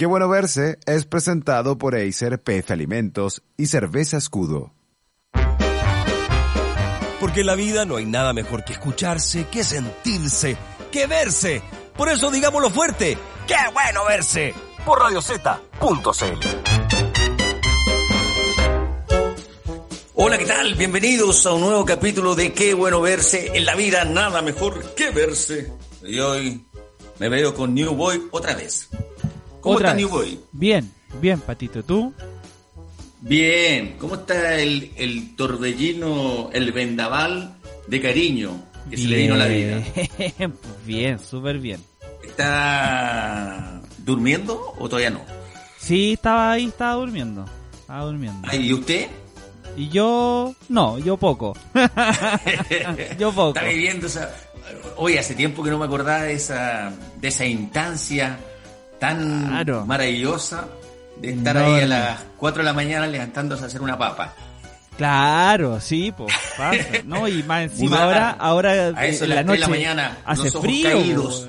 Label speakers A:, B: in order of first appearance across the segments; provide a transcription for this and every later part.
A: Qué bueno verse es presentado por Acer PF Alimentos y Cerveza Escudo.
B: Porque en la vida no hay nada mejor que escucharse, que sentirse, que verse. Por eso digámoslo fuerte, ¡qué bueno verse! Por radiozeta.cl Hola, ¿qué tal? Bienvenidos a un nuevo capítulo de Qué bueno verse. En la vida nada mejor que verse. Y hoy me veo con New Boy otra vez. ¿Cómo
C: Otra
B: está. New Boy?
C: Bien, bien, Patito. ¿Tú?
B: Bien. ¿Cómo está el, el torbellino, el vendaval de cariño que se le vino a la vida?
C: Bien, pues bien, súper bien.
B: ¿Está durmiendo o todavía no?
C: Sí, estaba ahí, estaba durmiendo. Estaba durmiendo.
B: Ay, ¿Y usted?
C: Y yo, no, yo poco. Yo poco.
B: Está viviendo esa... Oye, hace tiempo que no me acordaba de esa, de esa instancia tan
C: Claro.
B: maravillosa de estar ahí a las 4 de la mañana levantándose a hacer una papa.
C: Claro, sí, pues pasa. No, y más encima ahora, ahora
B: A eso
C: en
B: de
C: la noche
B: de la mañana,
C: hace
B: los ojos
C: frío.
B: caídos.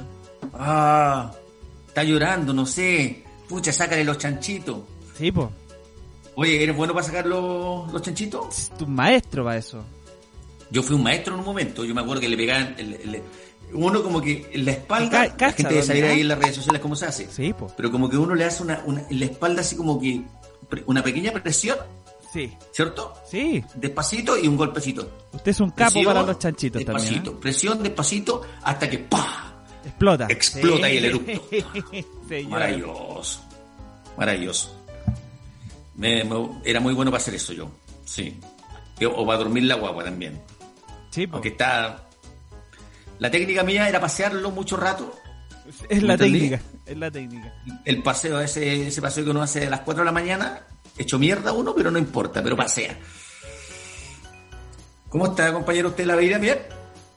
B: Ah, está llorando, no sé. Pucha, sácale los chanchitos.
C: Sí, pues.
B: Oye, ¿eres bueno para sacar los, los chanchitos?
C: Tu maestro para eso.
B: Yo fui un maestro en un momento, yo me acuerdo que le pegaban, uno como que en la espalda,
C: Ca-
B: la gente debe
C: ¿no?
B: ahí en las redes sociales cómo se hace,
C: Sí, pues.
B: pero como que uno le hace una, una- en la espalda así como que una pequeña presión,
C: Sí,
B: ¿cierto?
C: sí.
B: Despacito y un golpecito.
C: Usted es un capo
B: Presión,
C: para los chanchitos
B: despacito,
C: también. ¿eh?
B: Presión despacito hasta que ¡pah!
C: Explota.
B: Explota ahí el
C: Sí.
B: eructo. Maravilloso. Maravilloso. Me- me- era muy bueno para hacer eso yo. Sí. O para dormir la guagua también.
C: Sí, po.
B: Aunque está. La técnica mía era pasearlo mucho rato.
C: Es la técnica. Es la técnica.
B: El paseo, ese, ese paseo que uno hace a las 4 de la mañana, hecho mierda uno, pero no importa, pero pasea. ¿Cómo está, compañero, usted la vida bien?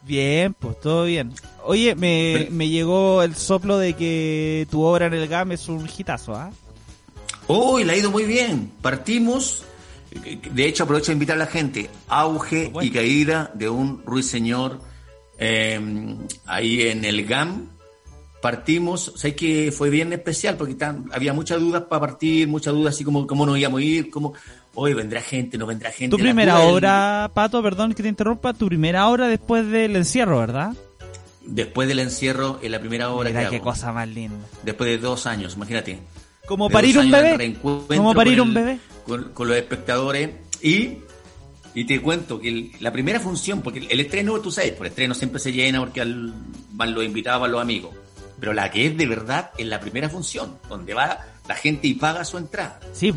C: Bien, pues todo bien. Oye, me,
B: Pero-
C: me llegó el soplo de que tu obra en el GAM es un hitazo, ¿ah?
B: Hoy la ha ido muy bien. Partimos. De hecho, aprovecho de invitar a la gente. Auge
C: Bueno.
B: y caída de un ruiseñor eh, ahí en el GAM. Partimos. Sé que fue bien especial porque tan- había muchas dudas para partir, muchas dudas así como cómo nos íbamos a ir, cómo hoy vendrá gente, no vendrá gente.
C: Tu primera obra, Pato, perdón que te interrumpa, tu primera obra después del encierro, ¿verdad?
B: Después del encierro, en la primera obra
C: Mira qué
B: hago.
C: cosa más linda.
B: Después de dos años, imagínate.
C: Como parir un bebé. Como parir un
B: el-
C: bebé.
B: Con, con los espectadores. Y, y te cuento que el- la primera función, porque el, el estreno, tú sabes, por el estreno siempre se llena porque al- van los invitados, van los amigos. Pero la que es de verdad es la primera función, donde va la gente y paga su entrada.
C: Sí.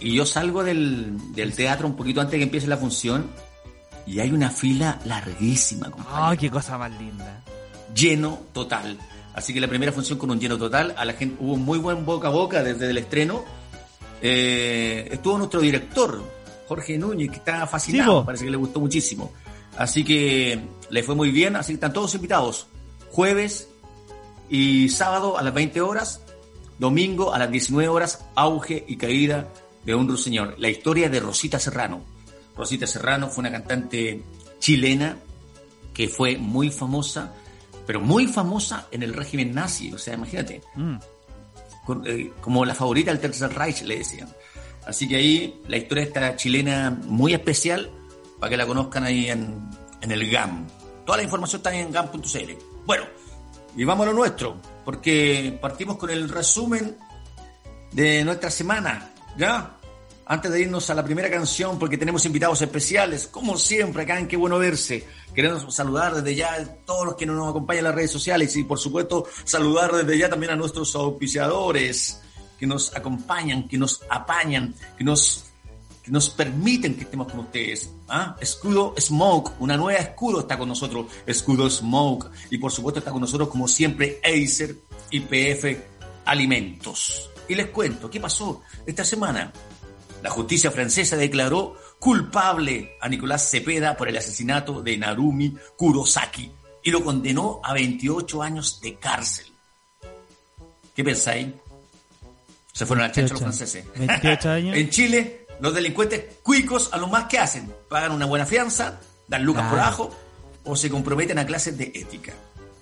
B: Y yo salgo del, del teatro un poquito antes de que empiece la función y hay una fila larguísima,
C: Ay, qué cosa más linda.
B: lleno total. Así que la primera función con un lleno total, a la gente hubo muy buen boca a boca desde el estreno. Eh, estuvo nuestro director, Jorge Núñez, que
C: Sí,
B: fascinado,
C: po.
B: parece que le gustó muchísimo. Así que le fue muy bien, así que están todos invitados. Jueves y sábado a las 20 horas, domingo a las 19 horas, auge y caída de un ruiseñor. La historia de Rosita Serrano. Rosita Serrano fue una cantante chilena que fue muy famosa, pero muy famosa en el régimen nazi. O sea, imagínate,
C: Mm.
B: eh, como la favorita del Tercer Reich, le decían. Así que ahí la historia de esta chilena muy especial, para que la conozcan ahí en, en el GAM. Toda la información está en GAM.cl. Bueno, y vamos a lo nuestro, porque partimos con el resumen de nuestra semana, ¿ya? Antes de irnos a la primera canción, porque tenemos invitados especiales, como siempre, acá en Qué Bueno Verse. Queremos saludar desde ya a todos los que nos acompañan en las redes sociales y, por supuesto, saludar desde ya también a nuestros auspiciadores que nos acompañan, que nos apañan, que nos, que nos permiten que estemos con ustedes. ¿ah? Escudo Smoke, una nueva escudo está con nosotros, Escudo Smoke. Y, por supuesto, está con nosotros, como siempre, Acer IPF Alimentos. Y les cuento, ¿qué pasó esta semana? La justicia francesa declaró culpable a Nicolás Cepeda por el asesinato de Narumi Kurosaki y lo condenó a 28 años de cárcel. ¿Qué pensáis? Se fueron al chancho los
C: 28
B: franceses.
C: 28 años.
B: en Chile, los delincuentes cuicos a lo más que hacen, pagan una buena fianza, dan lucas por
C: Claro.
B: ajo o se comprometen a clases de ética.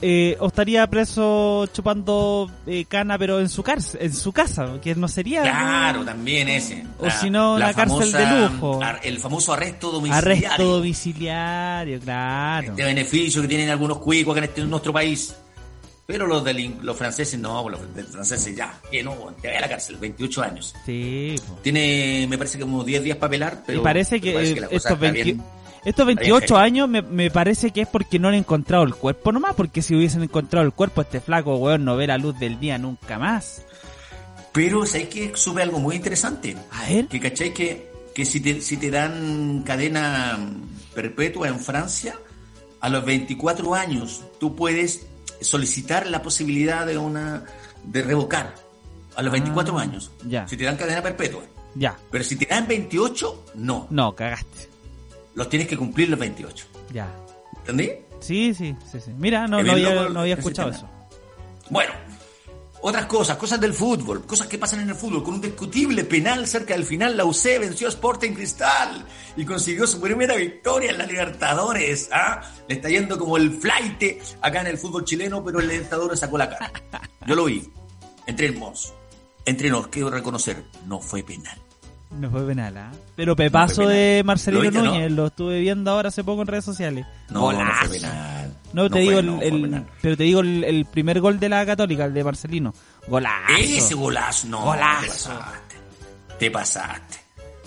C: eh, o estaría preso chupando eh, cana, pero en su cárcel, en su casa, que no sería.
B: Claro, también ese.
C: O si no, la cárcel de lujo.
B: El famoso arresto domiciliario.
C: Arresto domiciliario, claro.
B: Este beneficio que tienen algunos cuicos acá en, este, en nuestro país. Pero los, los franceses no, los franceses ya, que no, te vaya a la cárcel, 28 años.
C: Sí.
B: Tiene, me parece que como 10 días para pelar, pero...
C: Y parece que, estos, estos 28 años me, me, parece que es porque no han encontrado el cuerpo nomás, porque si hubiesen encontrado el cuerpo, este flaco, weón, no ve la luz del día nunca más.
B: Pero, ¿sabes que Sube algo muy interesante.
C: A ver.
B: Que, ¿cachai? Que, que si, te, si te dan cadena perpetua en Francia, a los 24 años tú puedes solicitar la posibilidad de una de revocar a los 24 ah, años.
C: Ya.
B: Si te dan cadena perpetua.
C: Ya.
B: Pero si te dan 28, no.
C: No, cagaste.
B: Los tienes que cumplir los 28.
C: Ya.
B: ¿Entendí?
C: Sí, sí, sí, sí. Mira, no, no había, no había escuchado eso.
B: Bueno, otras cosas, cosas del fútbol, cosas que pasan en el fútbol. Con un discutible penal cerca del final, la UC venció a Sporting Cristal y consiguió su primera victoria en la Libertadores. ¿ah? Le está yendo como el flight acá en el fútbol chileno, pero el Libertadores sacó la cara. Yo lo vi. Entre entre nos, quiero reconocer, no fue penal.
C: No fue penal, ¿ah? Pero pepazo de Marcelino Núñez, lo estuve viendo ahora hace poco en redes sociales.
B: No, no fue penal.
C: No, te digo el, pero te digo el, primer gol de la Católica, el de Marcelino. Golazo.
B: Ese golazo, no.
C: Golazo.
B: Te pasaste. Te pasaste.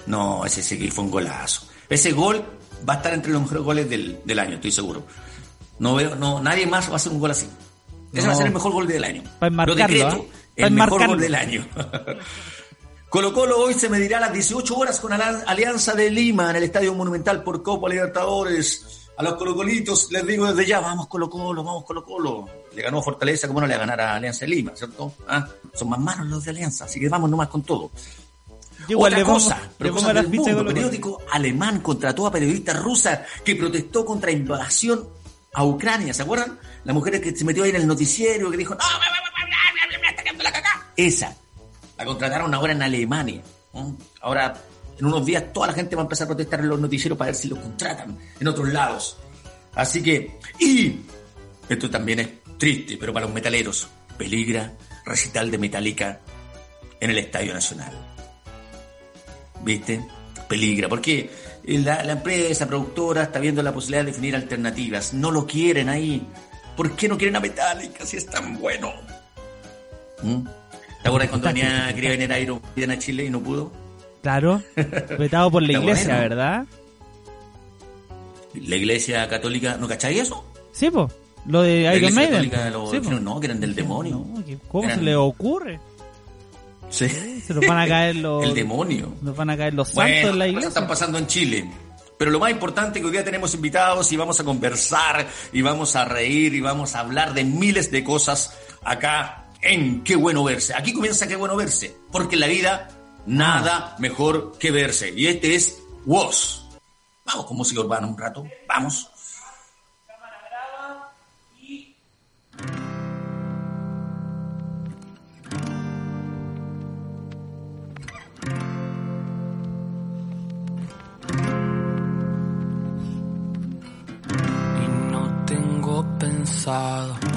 B: No, ese, ese fue un golazo. Ese gol va a estar entre los mejores goles del, del año, estoy seguro. No veo, no, nadie más va a hacer un gol así. Ese va a ser el mejor gol del año.
C: Para enmarcarlo, ¿ah?
B: el mejor gol del año. Colo Colo hoy se medirá a las 18 horas con Alianza de Lima en el Estadio Monumental por Copa Libertadores a los colocolitos les digo desde ya, vamos Colo Colo, vamos Colo Colo. Le ganó Fortaleza, como no le va a ganar a Alianza de Lima, ¿cierto? ¿Ah? Son más malos los de Alianza, así que vamos nomás con todo.
C: Igual
B: Otra
C: le
B: cosa,
C: vamos,
B: pero
C: le vamos a
B: del
C: las
B: mundo,
C: fichas de
B: periódico alemán contrató a periodista rusa que protestó contra invasión a Ucrania, ¿se acuerdan? La mujer que se metió ahí en el noticiero, que dijo, no, me está quedando la caca. Esa, la contrataron ahora en Alemania. Ahora, en unos días, toda la gente va a empezar a protestar en los noticieros para ver si los contratan en otros lados. Así que, y esto también es triste, pero para los metaleros, peligra recital de Metallica en el Estadio Nacional. ¿Viste? Peligra, porque la, la empresa productora está viendo la posibilidad de definir alternativas. No lo quieren ahí. ¿Por qué no quieren a Metallica si es tan bueno? ¿Mm? ¿Te acuerdas cuando venía, quería venir a Iron a Chile y no pudo?
C: Claro, vetado por la iglesia, ¿verdad?
B: la iglesia católica, ¿no cacháis eso?
C: Sí, pues. Lo de Iron Maiden.
B: sí, no, que eran del demonio.
C: ¿Cómo se le ocurre?
B: Sí.
C: Se nos van a caer los.
B: El demonio.
C: Nos van a caer los santos en la iglesia.
B: están pasando en Chile. Pero lo más importante es que hoy día tenemos invitados y vamos a conversar y vamos a reír y vamos a hablar de miles de cosas acá en Qué bueno verse. Aquí comienza Qué bueno verse, porque en la vida nada mejor que verse. Y este es WOS. Vamos con música urbana un rato. Vamos.
D: Y no tengo pensado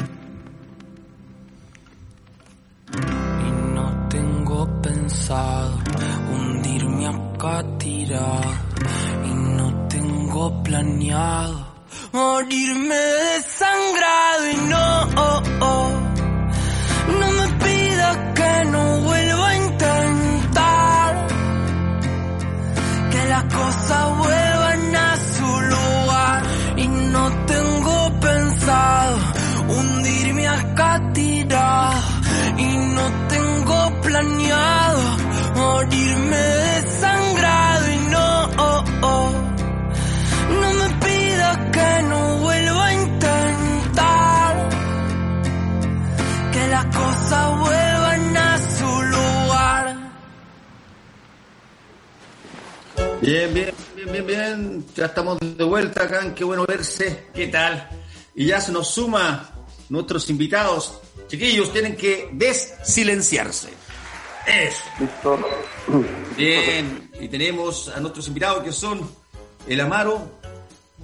D: Hundirme acá tirado y no tengo planeado morirme desangrado y no, oh, oh, no me pida que no vuelva
B: Bien, bien, bien, bien, bien. Ya estamos de vuelta acá. Qué bueno verse. ¿Qué tal? Y ya se nos suma nuestros invitados. Chiquillos, tienen que desilenciarse. Eso. Listo. Bien, y tenemos a nuestros invitados que son el Amaro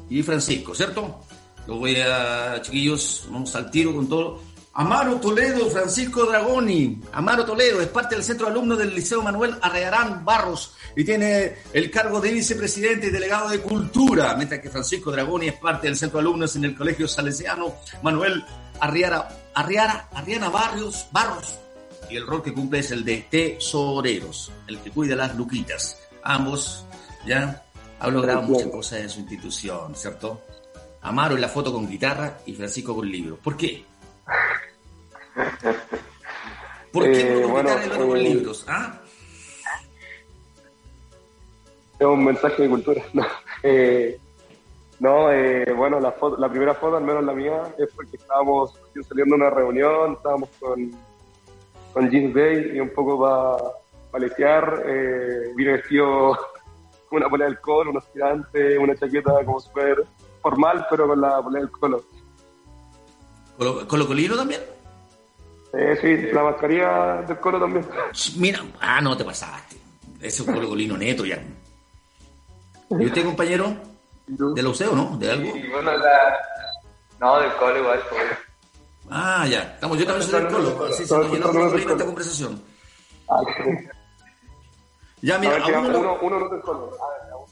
B: y Francisco, ¿cierto? Lo voy a, chiquillos, vamos al tiro con todo. Amaro Toledo, Francisco Dragoni. Amaro Toledo es parte del centro de alumnos del Liceo Manuel Arrearán Barros y tiene el cargo de vicepresidente y delegado de cultura, mientras que Francisco Dragoni es parte del centro de alumnos en el Colegio Salesiano Manuel Arriara, Arriara, Arriana Barrios, Barros y el rol que cumple es el de tesoreros, el que cuida las luquitas. Ambos ya han logrado muchas cosas en su institución, ¿cierto? Amaro en la foto con guitarra y Francisco con libros. ¿Por qué? ¿Por qué el otro con eh, libros? ¿Ah?
E: Es un mensaje de cultura. No, eh, eh, bueno, la, foto, la primera foto, al menos la mía, es porque estábamos saliendo de una reunión, estábamos con con jeans day y un poco para paletear. Eh, vine vestido con una polea del colo, unos tirantes, una chaqueta como súper formal, pero con la polea del colo.
B: ¿Con lo colino también?
E: Eh, sí, la mascarilla del colo también.
B: Mira, ah, no te pasaste. Ese es un colo colino neto ya. ¿Y usted, compañero? ¿De la UCEO, no? ¿De algo?
F: Sí, bueno, la... No, del colo igual, pues.
B: Ah, ya. Estamos, yo también soy del Colo. Así se nos llenó de esta conversación.
E: Ya, mira, uno, uno, uno no es del Colo.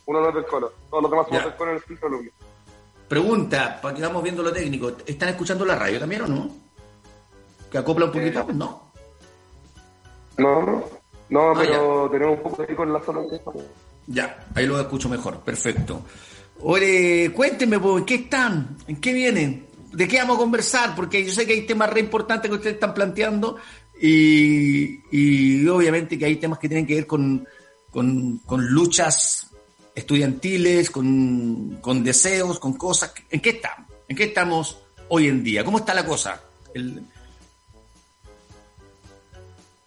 E: Uno no es del Colo. Todos los demás somos del Colo en el alumno.
B: Pregunta, para que vamos viendo lo técnico. ¿Están escuchando la radio también o no? ¿Que acopla un poquito? Eh, no.
E: No, no. Ah, pero tenemos un poco de eco en la zona de
B: Ya, ahí lo escucho mejor. Perfecto. Oye, cuéntenme, ¿en qué están? ¿En qué vienen? ¿De qué vamos a conversar? Porque yo sé que hay temas re importantes que ustedes están planteando y, obviamente que hay temas que tienen que ver con, luchas estudiantiles, con, deseos, con cosas. ¿En qué estamos? ¿En qué estamos hoy en día? ¿Cómo está la cosa?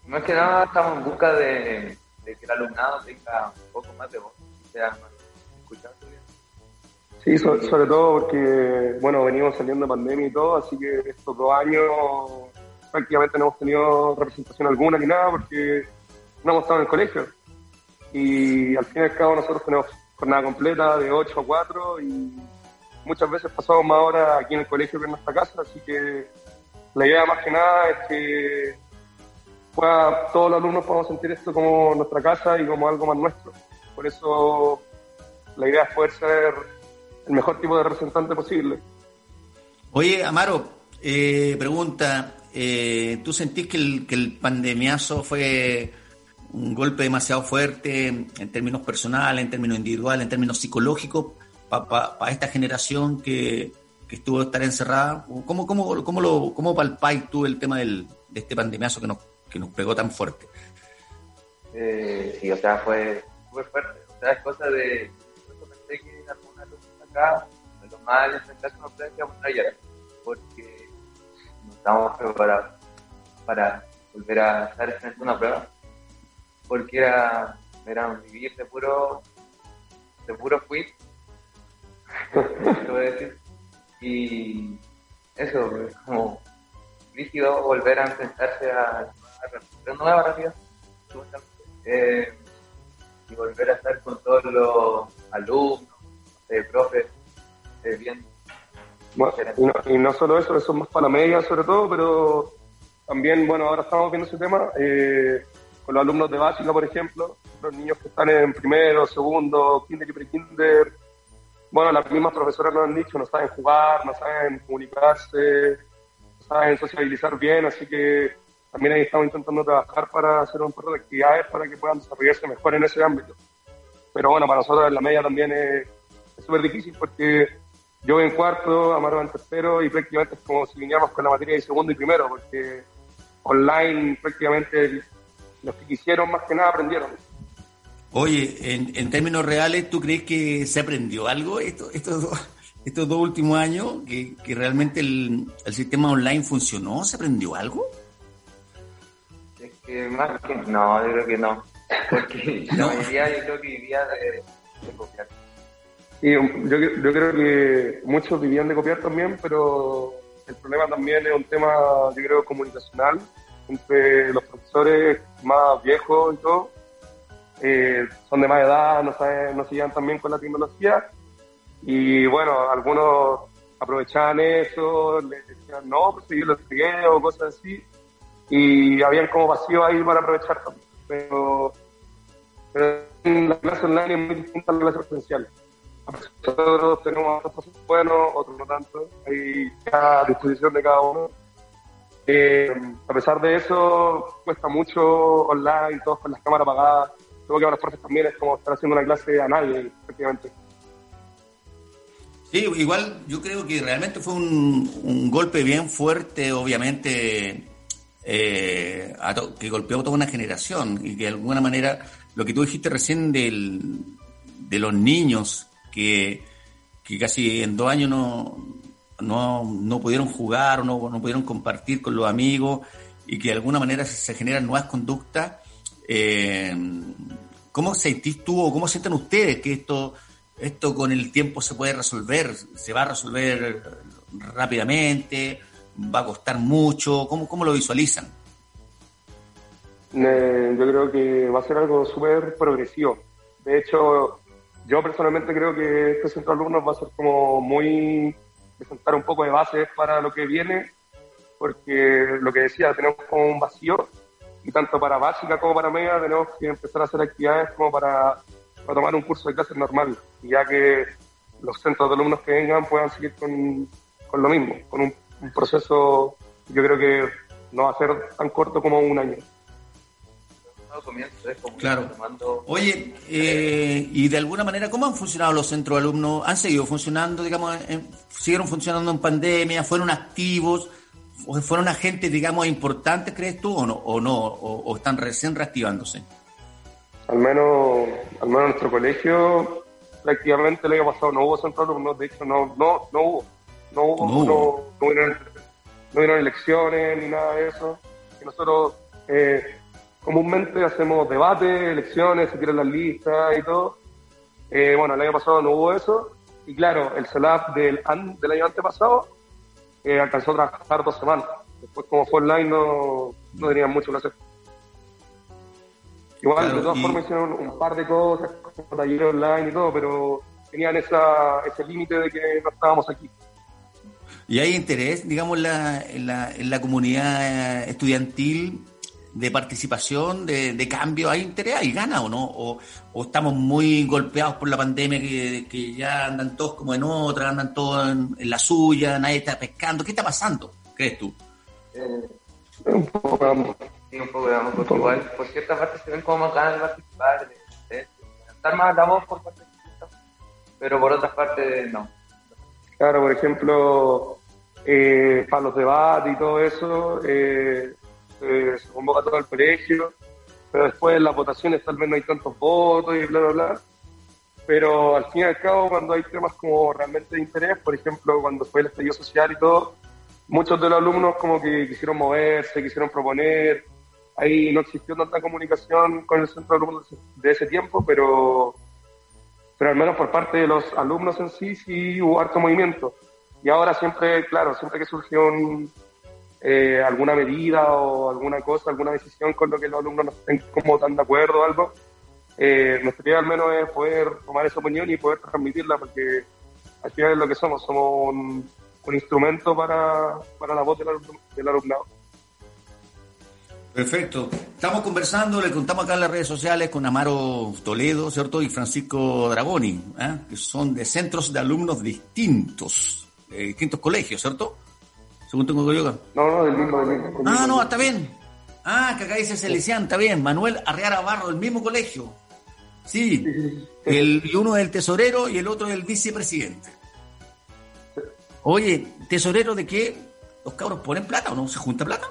F: Más que nada estamos en busca de, que el alumnado tenga un poco más de voz, sea más
E: Sí, sobre, todo porque, bueno, venimos saliendo de pandemia y todo, así que estos dos años prácticamente no hemos tenido representación alguna ni nada porque no hemos estado en el colegio. Y al fin y al cabo nosotros tenemos jornada completa de 8 a 4 y muchas veces pasamos más horas aquí en el colegio que en nuestra casa, así que la idea más que nada es que todos los alumnos podamos sentir esto como nuestra casa y como algo más nuestro. Por eso la idea es poder ser el mejor tipo de representante posible.
B: Oye, Amaro, eh, pregunta, eh, ¿tú sentís que el, que el pandemiazo fue un golpe demasiado fuerte en términos personales, en términos individuales, en términos psicológicos para esta generación que, que estuvo estar encerrada? ¿Cómo, cómo, cómo, lo, cómo palpáis tú el tema del, de este pandemiazo que nos, que nos pegó tan fuerte?
F: Eh, sí, o sea, fue, fue fuerte. O sea, es cosa de. Yo pensé que alguna acá, de lo mal enfrentarse a una prueba que vamos a llegar, porque no estábamos preparados para volver a estar frente a una prueba, porque era, era vivir de puro, de puro quit, a decir. Y eso, es como rígido volver a enfrentarse a, una nueva realidad, eh, y volver a estar con todos los alumnos, eh, profes, eh, bien.
E: Bueno, y, no, y, no, solo eso, eso es más para la media sobre todo, pero también, bueno, ahora estamos viendo ese tema eh, los alumnos de básica, por ejemplo, los niños que están en primero, segundo, kinder y pre-kinder. Bueno, las mismas profesoras nos han dicho, no saben jugar, no saben comunicarse, no saben sociabilizar bien, así que también ahí estamos intentando trabajar para hacer un par de actividades para que puedan desarrollarse mejor en ese ámbito. Pero bueno, para nosotros en la media también es súper difícil porque yo voy en cuarto, Amaro en tercero y prácticamente es como si viniéramos con la materia de segundo y primero, porque online prácticamente los que quisieron más que nada aprendieron.
B: Oye, en, en términos reales, ¿tú crees que se aprendió algo esto, estos, dos, estos dos últimos años? ¿Que, que realmente el, el sistema online funcionó? ¿Se aprendió algo?
F: más que no, yo creo que no. Porque la mayoría yo creo que vivía de, copiar.
E: Sí, yo, yo creo que muchos vivían de copiar también, pero el problema también es un tema, yo creo, comunicacional entre los profesores más viejos y todo. Eh, son de más edad, no, saben, no se llevan tan bien con la tecnología. Y bueno, algunos aprovechaban eso, les decían, no, pues yo lo expliqué o cosas así y habían como vacío ahí para aprovechar también. Pero, pero la clase online es muy distinta a la clase presencial. Nosotros tenemos otros buenos, otros no tanto, hay a disposición de cada uno. Eh, a pesar de eso, cuesta mucho online, todos con las cámaras apagadas. Creo que para los profes también es como estar haciendo una clase a nadie, efectivamente.
B: Sí, igual yo creo que realmente fue un, un golpe bien fuerte, obviamente, eh, que golpeó toda una generación y que de alguna manera lo que tú dijiste recién del, de los niños que, que casi en dos años no, no, no pudieron jugar no, no, pudieron compartir con los amigos y que de alguna manera se, generan nuevas conductas. Eh, ¿Cómo sentís tú o cómo sienten ustedes que esto, esto con el tiempo se puede resolver? ¿Se va a resolver rápidamente? va a costar mucho? ¿Cómo, cómo lo visualizan?
E: Eh, yo creo que va a ser algo súper progresivo. De hecho, yo personalmente creo que este centro de alumnos va a ser como muy presentar un poco de bases para lo que viene, porque lo que decía, tenemos como un vacío y tanto para básica como para media tenemos que empezar a hacer actividades como para, para tomar un curso de clases normal, ya que los centros de alumnos que vengan puedan seguir con, con lo mismo, con un un proceso, yo creo que no va a ser tan corto como un año.
B: Claro. Oye, eh, y de alguna manera, ¿cómo han funcionado los centros de alumnos? ¿Han seguido funcionando, digamos, siguieron funcionando en pandemia? ¿Fueron activos? ¿O fueron agentes, digamos, importantes, crees tú, o no? ¿O, no, o, están recién reactivándose?
E: Al menos, al menos en nuestro colegio, prácticamente el año pasado no hubo centro de alumnos, de hecho, no, no, no hubo. No hubo, no, hubieron, elecciones ni nada de eso. Y nosotros eh, comúnmente hacemos debates, elecciones, se tiran las listas y todo. Eh, bueno, el año pasado no hubo eso. Y claro, el CELAF del, del año antepasado eh, alcanzó a trabajar dos semanas. Después, como fue online, no, no tenían mucho que hacer. Igual, de todas formas, hicieron un par de cosas, como talleres online y todo, pero tenían esa, ese límite de que no estábamos aquí.
B: ¿Y hay interés, digamos, la, en, la, en la comunidad estudiantil de participación, de, de, cambio? ¿Hay interés? ¿Hay gana o no? ¿O, o estamos muy golpeados por la pandemia que, que, ya andan todos como en otra, andan todos en, la suya, nadie está pescando? ¿Qué está pasando, crees tú?
F: Eh, Un poco de ambos. Sí, un poco de ambos, porque igual, por cierta parte se ven como más ganas de participar, de, estar más la voz por parte de pero por otra parte no.
E: Claro, por ejemplo, eh, para los debates y todo eso, eh, se convoca todo el colegio, pero después en las votaciones tal vez no hay tantos votos y bla, bla, bla. Pero al fin y al cabo, cuando hay temas como realmente de interés, por ejemplo, cuando fue el estallido social y todo, muchos de los alumnos como que quisieron moverse, quisieron proponer. Ahí no existió tanta comunicación con el centro de alumnos de ese tiempo, pero, pero al menos por parte de los alumnos en sí, sí hubo harto movimiento. Y ahora siempre, claro, siempre que surgió eh, alguna medida o alguna cosa, alguna decisión con lo que los alumnos no estén como tan de acuerdo o algo, eh, nuestra al menos es poder tomar esa opinión y poder transmitirla, porque al final es lo que somos, somos un, instrumento para, para, la voz del, del, alumnado.
B: Perfecto. Estamos conversando, le contamos acá en las redes sociales con Amaro Toledo, ¿cierto? Y Francisco Dragoni, ¿eh? que son de centros de alumnos distintos distintos colegios, ¿cierto? Según tengo yo acá.
E: No, no, del mismo, del mismo.
B: Ah, no, está bien. Ah, que acá dice Celesian, está bien. Manuel Arriara Barro, del mismo colegio. Sí. El, y uno es el tesorero y el otro es el vicepresidente. Oye, ¿tesorero de qué? ¿Los cabros ponen plata o no? ¿Se junta plata?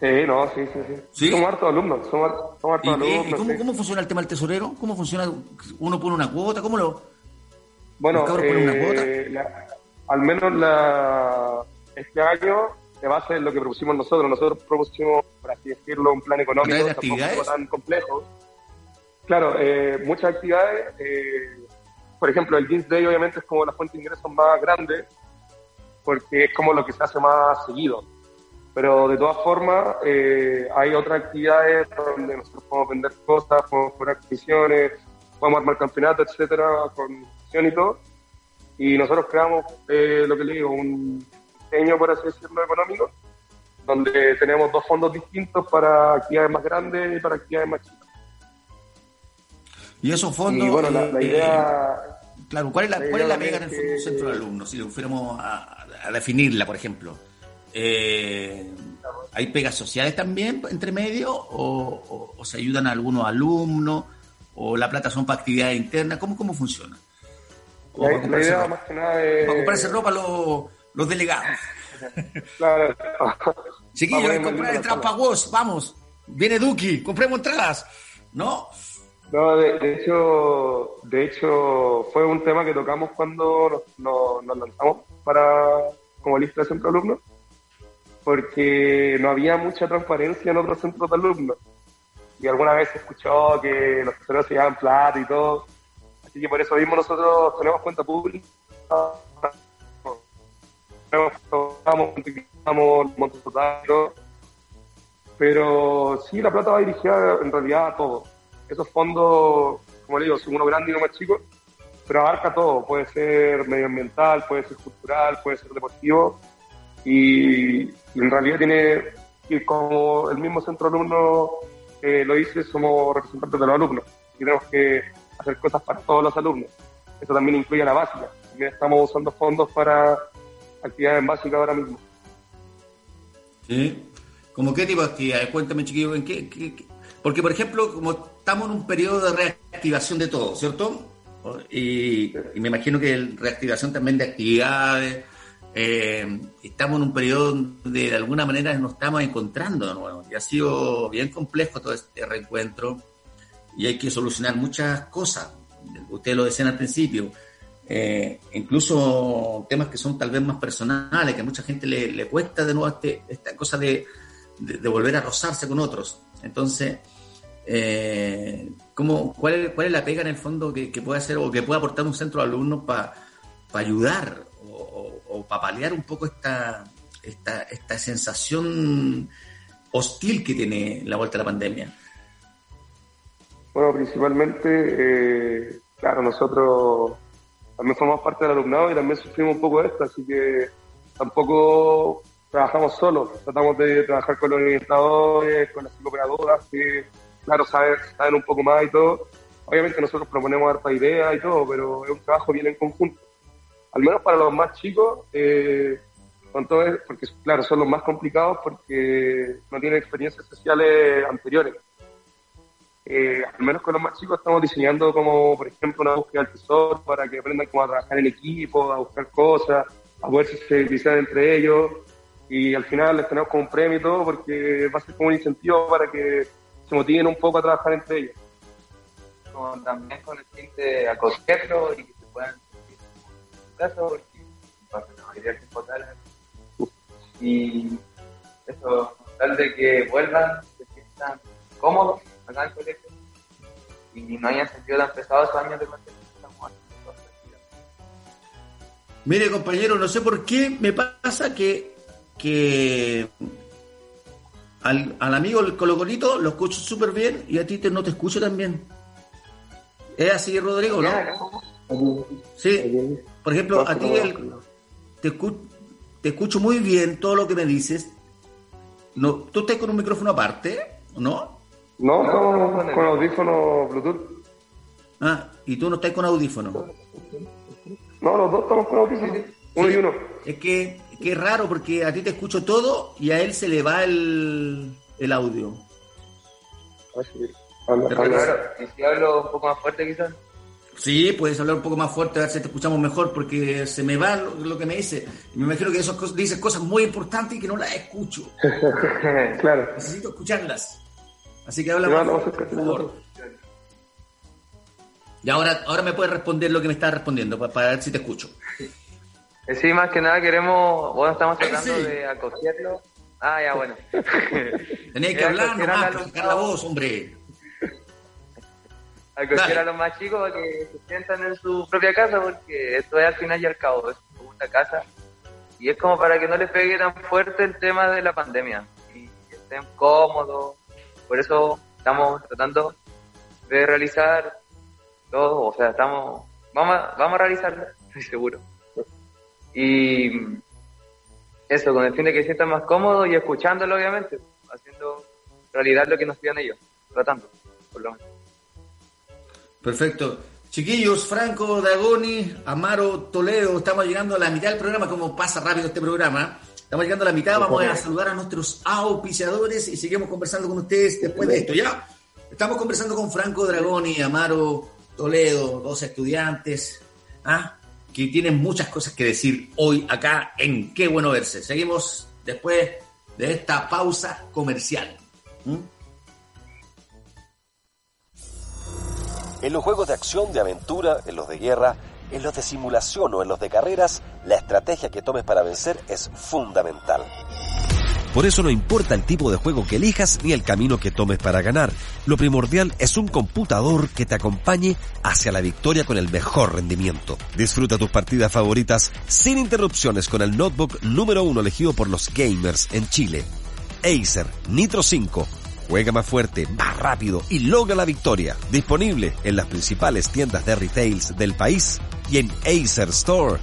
E: Sí, no, sí, sí, sí. ¿Sí? Somos hartos alumnos, somos, hartos alumnos.
B: ¿Y cómo, cómo funciona el tema del tesorero? ¿Cómo funciona? ¿Uno pone una cuota? ¿Cómo lo...?
E: Bueno, eh, al menos la, este año, de base en lo que propusimos nosotros, nosotros propusimos, por así decirlo, un plan económico
B: de actividades?
E: tan complejo. Claro, eh, muchas actividades, eh, por ejemplo, el Jeans Day obviamente es como la fuente de ingresos más grande, porque es como lo que se hace más seguido. Pero de todas formas, eh, hay otras actividades donde nosotros podemos vender cosas, podemos cobrar comisiones, podemos armar campeonatos, etcétera, con y todo. Y nosotros creamos eh, lo que le digo, un diseño, por así decirlo, económico, donde tenemos dos fondos distintos para actividades más grandes y para actividades más chicas.
B: Y esos fondos.
E: Y bueno, la,
B: eh,
E: idea.
B: claro, ¿cuál es la, cuál es la pega en el fondo centro de alumnos? Si lo fuéramos a, definirla, por ejemplo. Eh, ¿Hay pegas sociales también entre medio? O, o, se ayudan a algunos alumnos? ¿O la plata son para actividades internas? ¿Cómo, cómo funciona?
E: La, idea más que nada es...
B: Para comprarse ropa los, los delegados.
E: claro.
B: Chiquillos, hay que comprar entradas para vos, vamos. Viene Duki, compremos entradas. ¿No?
E: No, de, hecho, de hecho, fue un tema que tocamos cuando nos, nos, lanzamos para como lista de centro de alumnos, porque no había mucha transparencia en otros centros de alumnos. Y alguna vez se escuchó que los tesoreros se llevaban plata y todo, Así que por eso mismo nosotros tenemos cuenta pública, pero sí, la plata va dirigida en realidad a todo. Esos fondos, como le digo, son uno grande y uno más chico, pero abarca todo. Puede ser medioambiental, puede ser cultural, puede ser deportivo. Y, en realidad tiene, y como el mismo centro alumno eh, lo dice, somos representantes de los alumnos. Y tenemos que hacer cosas para todos los alumnos. Eso también incluye la básica. También estamos usando fondos para actividades básicas ahora mismo.
B: ¿Sí? ¿Cómo qué tipo de actividades? Cuéntame, chiquillo, ¿en qué, Porque, por ejemplo, como estamos en un periodo de reactivación de todo, ¿cierto? Y, me imagino que reactivación también de actividades. Eh, estamos en un periodo donde de alguna manera nos estamos encontrando de nuevo. Y ha sido bien complejo todo este reencuentro y hay que solucionar muchas cosas. Ustedes lo decían al principio, eh, incluso temas que son tal vez más personales, que a mucha gente le, cuesta de nuevo este, esta cosa de, volver a rozarse con otros. Entonces, eh, ¿cómo, cuál, ¿cuál es la pega en el fondo que, puede hacer o que puede aportar un centro de alumnos para ayudar o, o para paliar un poco esta, esta, esta sensación hostil que tiene la vuelta a la pandemia?
E: Bueno, principalmente, eh, claro, nosotros también formamos parte del alumnado y también sufrimos un poco esto, así que tampoco trabajamos solos, tratamos de trabajar con los administradores, con las psicoperadoras, que, claro, saben, saben un poco más y todo. Obviamente nosotros proponemos harta idea y todo, pero es un trabajo bien en conjunto. Al menos para los más chicos, eh, con todo porque claro, son los más complicados porque no tienen experiencias sociales anteriores. Eh, al menos con los más chicos estamos diseñando como, por ejemplo, una búsqueda del tesoro para que aprendan cómo a trabajar en equipo, a buscar cosas, a poder sensibilizar entre ellos. Y al final les tenemos como un premio y todo porque va a ser como un incentivo para que se motiven un poco a trabajar entre ellos.
F: Como también con el fin de y que se puedan en su casa porque la mayoría tiempo tal y eso, tal de que vuelvan, se sientan cómodos acá en el colegio y no hayan sentido tan pesados esos años de.
B: Mire, compañero, no sé por qué me pasa que, que al, al amigo el Colocolito lo escucho súper bien y a ti te, no te escucho tan bien. ¿Es así, Rodrigo, no? Sí. Por ejemplo, a ti el, te, te escucho muy bien todo lo que me dices. No, ¿Tú estás con un micrófono aparte? ¿No?
E: No, no con, audífono Bluetooth.
B: Ah, ¿y tú no estás con audífono?
E: No, los dos estamos con audífono. Uno y uno.
B: Es que, que, es raro porque a ti te escucho todo y a él se le va el, el audio.
F: Ah, sí. Claro, ¿y si hablo un poco más fuerte quizás?
B: Sí, puedes hablar un poco más fuerte, a ver si te escuchamos mejor, porque se me va lo, que me dice. me imagino que eso dices cosas muy importantes y que no las escucho.
E: claro.
B: Necesito escucharlas. Así que habla más fuerte, por favor. Y ahora, ahora me puedes responder lo que me estás respondiendo, para, ver si te escucho.
F: Sí, más que nada queremos, bueno, estamos tratando de acogerlo. Ah, ya, bueno.
B: Tenéis que hablar nomás, sacar la voz, hombre
F: acoger a los más chicos que se sientan en su propia casa, porque esto es al final y al cabo, es una casa. Y es como para que no les pegue tan fuerte el tema de la pandemia y estén cómodos. Por eso estamos tratando de realizar todo, o sea, estamos, vamos a, vamos a realizarlo, estoy seguro. Y eso, con el fin de que se sientan más cómodos y escuchándolo, obviamente, haciendo realidad lo que nos piden ellos, tratando, por lo menos.
B: Perfecto. Chiquillos, Franco, Dagoni, Amaro, Toledo, estamos llegando a la mitad del programa, como pasa rápido este programa. Estamos llegando a la mitad, vamos a saludar a nuestros auspiciadores y seguimos conversando con ustedes después de esto. Ya, estamos conversando con Franco Dragoni, Amaro, Toledo, dos estudiantes, ¿ah? que tienen muchas cosas que decir hoy acá en Qué Bueno Verse. Seguimos después de esta pausa comercial.
G: En los juegos de acción, de aventura, en los de guerra, en los de simulación o en los de carreras, la estrategia que tomes para vencer es fundamental. Por eso no importa el tipo de juego que elijas ni el camino que tomes para ganar. Lo primordial es un computador que te acompañe hacia la victoria con el mejor rendimiento. Disfruta tus partidas favoritas sin interrupciones con el notebook número uno elegido por los gamers en Chile. Acer Nitro 5 Juega más fuerte, más rápido y logra la victoria. Disponible en las principales tiendas de retails del país y en acerstore.cl.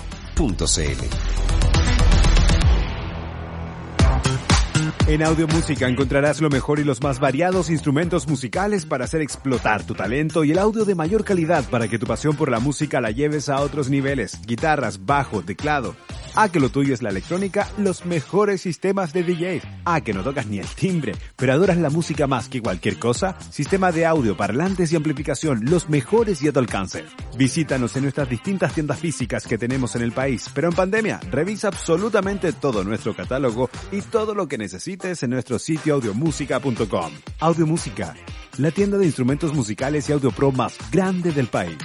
A: En Audio Música encontrarás lo mejor y los más variados instrumentos musicales para hacer explotar tu talento y el audio de mayor calidad para que tu pasión por la música la lleves a otros niveles. Guitarras, bajo, teclado a que lo tuyo es la electrónica, los mejores sistemas de DJs. A que no tocas ni el timbre, pero adoras la música más que cualquier cosa. Sistema de audio, parlantes y amplificación, los mejores y a tu alcance. Visítanos en nuestras distintas tiendas físicas que tenemos en el país, pero en pandemia, revisa absolutamente todo nuestro catálogo y todo lo que necesites en nuestro sitio audiomusica.com. Audiomúsica, la tienda de instrumentos musicales y audio pro más grande del país.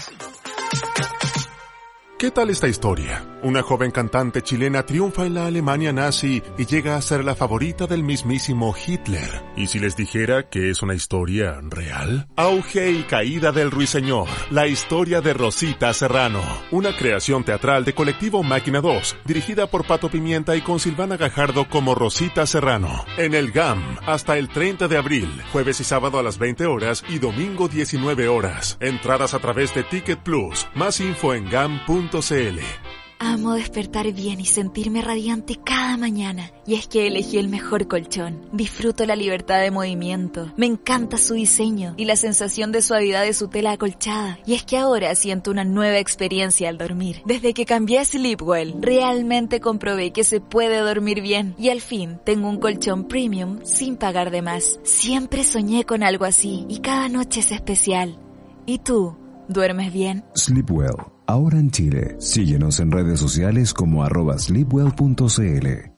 H: ¿Qué tal esta historia? Una joven cantante chilena triunfa en la Alemania nazi y llega a ser la favorita del mismísimo Hitler. ¿Y si les dijera que es una historia real? Auge y caída del ruiseñor. La historia de Rosita Serrano. Una creación teatral de colectivo Máquina 2, dirigida por Pato Pimienta y con Silvana Gajardo como Rosita Serrano. En el GAM, hasta el 30 de abril, jueves y sábado a las 20 horas y domingo 19 horas. Entradas a través de Ticket Plus. Más info en GAM.com.
I: Amo despertar bien y sentirme radiante cada mañana. Y es que elegí el mejor colchón. Disfruto la libertad de movimiento. Me encanta su diseño y la sensación de suavidad de su tela acolchada. Y es que ahora siento una nueva experiencia al dormir. Desde que cambié a Sleepwell, realmente comprobé que se puede dormir bien. Y al fin tengo un colchón premium sin pagar de más. Siempre soñé con algo así y cada noche es especial. ¿Y tú? ¿Duermes bien?
A: Sleepwell, ahora en Chile. Síguenos en redes sociales como arroba sleepwell.cl.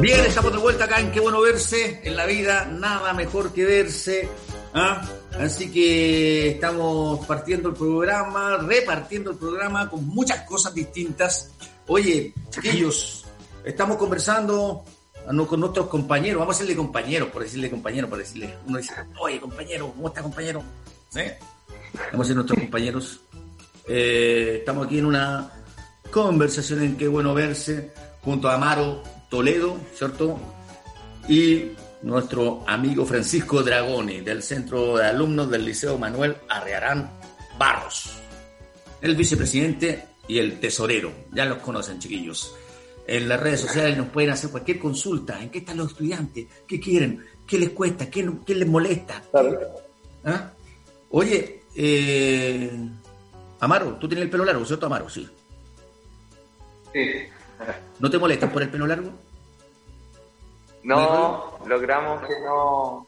B: Bien, estamos de vuelta acá en Qué bueno verse. En la vida, nada mejor que verse. ¿ah? Así que estamos partiendo el programa, repartiendo el programa con muchas cosas distintas. Oye, chiquillos, estamos conversando con nuestros compañeros, vamos a decirle compañeros, por decirle compañero, por decirle, uno dice, oye compañero, ¿cómo está compañero? Vamos a ser nuestros compañeros. Eh, estamos aquí en una conversación en qué bueno verse, junto a Amaro Toledo, ¿cierto? Y nuestro amigo Francisco Dragoni, del Centro de Alumnos del Liceo Manuel Arrearán Barros. El vicepresidente y el tesorero, ya los conocen chiquillos en las redes sociales nos pueden hacer cualquier consulta. ¿En qué están los estudiantes? ¿Qué quieren? ¿Qué les cuesta? ¿Qué, les molesta? ¿Ah? Oye, eh, Amaro, tú tienes el pelo largo, ¿cierto, Amaro? Sí.
F: Sí.
B: ¿No te molestas por el pelo largo?
F: No, logramos que no.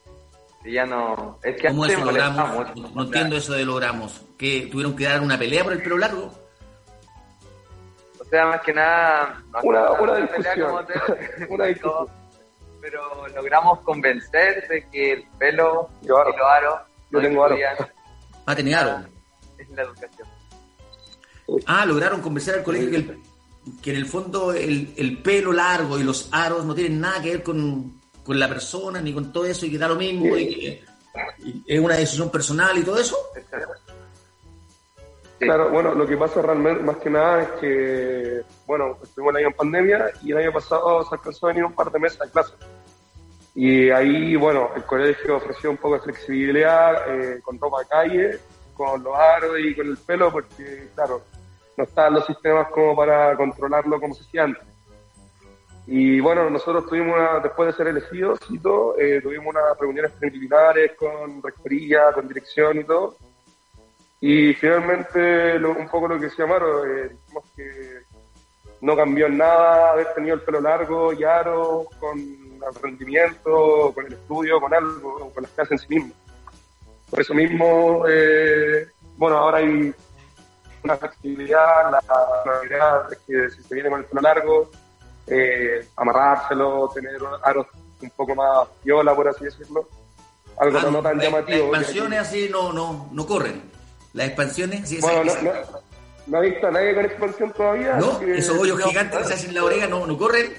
F: Que ya no. Es que
B: ¿Cómo eso logramos? No, entiendo eso de logramos. ¿Que tuvieron que dar una pelea por el pelo largo?
F: Sea, más que nada...
E: Una, una, discusión. una discusión.
F: Pero logramos convencer de que el pelo
E: y los
F: aros...
E: Yo tengo aro.
B: Ah, tenía aro.
F: Es la educación.
B: Ah, lograron convencer al colegio que, el, que en el fondo el, el, pelo largo y los aros no tienen nada que ver con, con la persona ni con todo eso y que da lo mismo y que es una decisión personal y todo eso. Exacto.
E: Claro, bueno, lo que pasa realmente, más que nada, es que, bueno, estuvimos el año en pandemia y el año pasado se alcanzó a venir un par de meses a clase. Y ahí, bueno, el colegio ofreció un poco de flexibilidad eh, con ropa de calle, con los aros y con el pelo, porque, claro, no estaban los sistemas como para controlarlo como se hacía antes. Y bueno, nosotros tuvimos, una, después de ser elegidos y todo, eh, tuvimos unas reuniones preliminares con rectoría, con dirección y todo y finalmente, un poco lo que decía Maro, eh, dijimos que no cambió en nada haber tenido el pelo largo y aro, con el rendimiento, con el estudio, con algo, con las clases en sí mismo. Por eso mismo, eh, bueno, ahora hay una flexibilidad, la realidad es que si se viene con el pelo largo, eh, amarrárselo, tener aros un poco más viola, por así decirlo. Algo ah, no tan llamativo.
B: Las expansiones así no, no, no corren. Las expansiones, sí,
E: bueno, no, no, no, ha visto a nadie con expansión todavía.
B: No, esos hoyos gigantes que se hacen en la oreja no, no corren.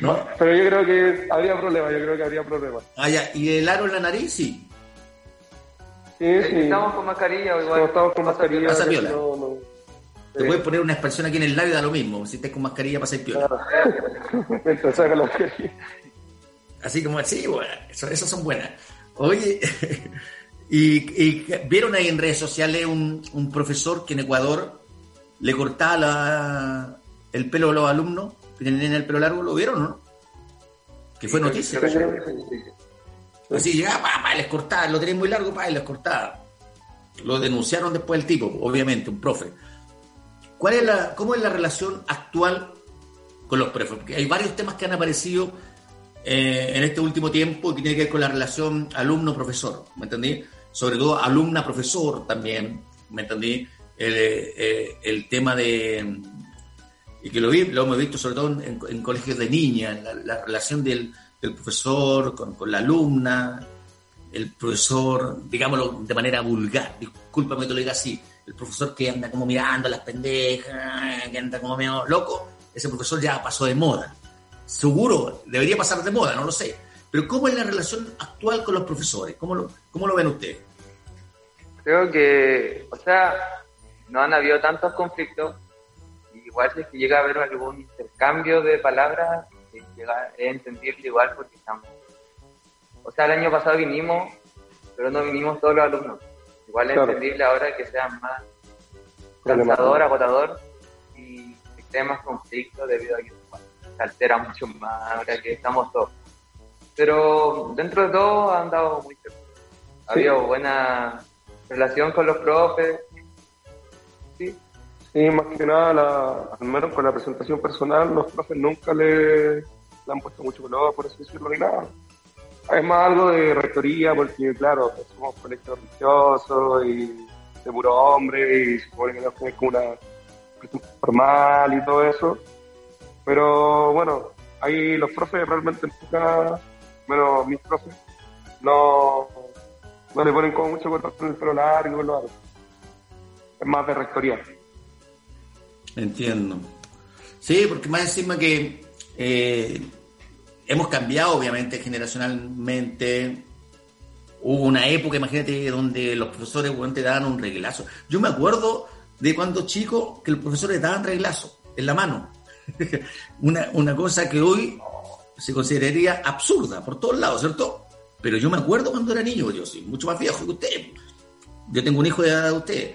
E: ¿No? Pero yo creo que habría problemas, yo creo que habría problemas.
B: Ah, ya, ¿y el aro en la nariz?
E: Sí. Sí, sí.
F: Estamos con mascarilla o igual.
E: estamos con mascarilla.
B: Pasa piola. No, no. Te puedes poner una expansión aquí en el labio, da lo mismo. Si estás con mascarilla, pasa el piola.
E: Entonces, la mascarilla.
B: Así como así, bueno, esas son buenas. Oye, Y, vieron ahí en redes sociales un, un, profesor que en Ecuador le cortaba la, el pelo a los alumnos que tenían el pelo largo, ¿lo vieron no? Que fue noticia. Así llegaba, pa, pa, les cortaba, lo tenían muy largo, pa, y les cortaba. Lo denunciaron después el tipo, obviamente, un profe. ¿Cuál es la, ¿Cómo es la relación actual con los profes? Porque hay varios temas que han aparecido eh, en este último tiempo que tienen que ver con la relación alumno-profesor, ¿me entendí? Sobre todo alumna-profesor también, ¿me entendí? El, eh, el, tema de, y que lo, vi, lo hemos visto sobre todo en, colegios de niñas, la, relación del, del profesor con, con, la alumna, el profesor, digámoslo de manera vulgar, discúlpame que te lo diga así, el profesor que anda como mirando a las pendejas, que anda como medio loco, ese profesor ya pasó de moda. Seguro, debería pasar de moda, no lo sé. Pero ¿cómo es la relación actual con los profesores? ¿Cómo lo, cómo lo ven ustedes?
F: Creo que, o sea, no han habido tantos conflictos. Igual si es que llega a haber algún intercambio de palabras, es entendible igual porque estamos, o sea, el año pasado vinimos, pero no vinimos todos los alumnos. Igual es entendible ahora que sea más cansador, agotador y que más conflicto debido a que se altera mucho más ahora que estamos todos. Pero dentro de todo han dado muy bien. Ha habido buena relación con los profes.
E: Sí. Sí, más que nada, la, al menos con la presentación personal, los profes nunca le, han puesto mucho color, por así decirlo, ni nada. Es más algo de rectoría, porque claro, somos colegio religioso y de puro hombre, y supone que no es como una formal y todo eso. Pero bueno, ahí los profes realmente nunca, menos mis profes, no, no le ponen como mucho cuerpo con el pelo largo, lo Es más de rectoría.
B: Entiendo. Sí, porque más encima que eh, hemos cambiado, obviamente, generacionalmente. Hubo una época, imagínate, donde los profesores te daban un reglazo. Yo me acuerdo de cuando chico que los profesores daban reglazo en la mano. una, una cosa que hoy se consideraría absurda por todos lados, ¿cierto? Pero yo me acuerdo cuando era niño, yo soy mucho más viejo que usted. Yo tengo un hijo de edad de usted.